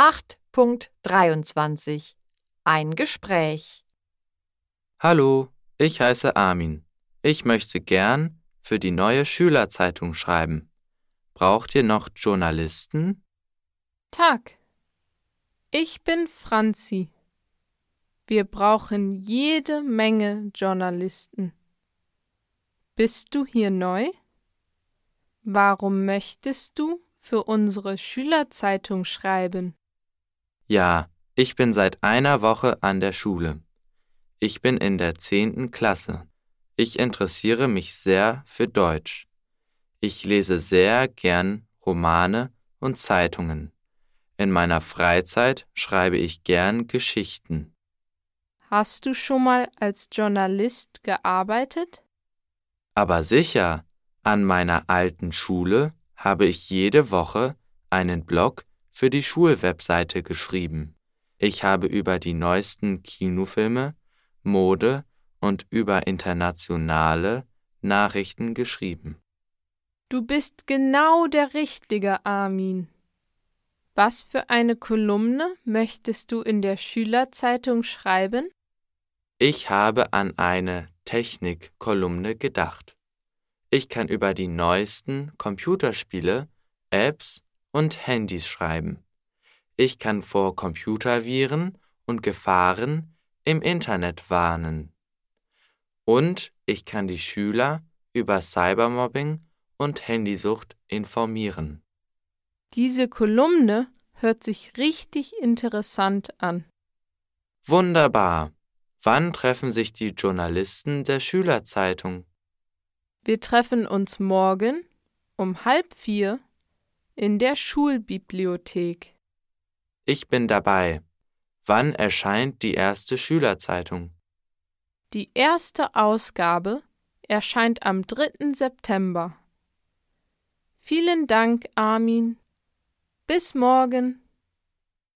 8.23 Ein Gespräch Hallo, ich heiße Armin. Ich möchte gern für die neue Schülerzeitung schreiben. Braucht ihr noch Journalisten? Tag. Ich bin Franzi. Wir brauchen jede Menge Journalisten. Bist du hier neu? Warum möchtest du für unsere Schülerzeitung schreiben? Ja, ich bin seit einer Woche an der Schule. Ich bin in der zehnten Klasse. Ich interessiere mich sehr für Deutsch. Ich lese sehr gern Romane und Zeitungen. In meiner Freizeit schreibe ich gern Geschichten. Hast du schon mal als Journalist gearbeitet? Aber sicher, an meiner alten Schule habe ich jede Woche einen Blog für die Schulwebseite geschrieben. Ich habe über die neuesten Kinofilme, Mode und über internationale Nachrichten geschrieben. Du bist genau der Richtige, Armin. Was für eine Kolumne möchtest du in der Schülerzeitung schreiben? Ich habe an eine Technikkolumne gedacht. Ich kann über die neuesten Computerspiele, Apps und Handys schreiben. Ich kann vor Computerviren und Gefahren im Internet warnen. Und ich kann die Schüler über Cybermobbing und Handysucht informieren. Diese Kolumne hört sich richtig interessant an. Wunderbar. Wann treffen sich die Journalisten der Schülerzeitung? Wir treffen uns morgen um halb vier in der Schulbibliothek. Ich bin dabei. Wann erscheint die erste Schülerzeitung? Die erste Ausgabe erscheint am 3. September. Vielen Dank, Armin. Bis morgen.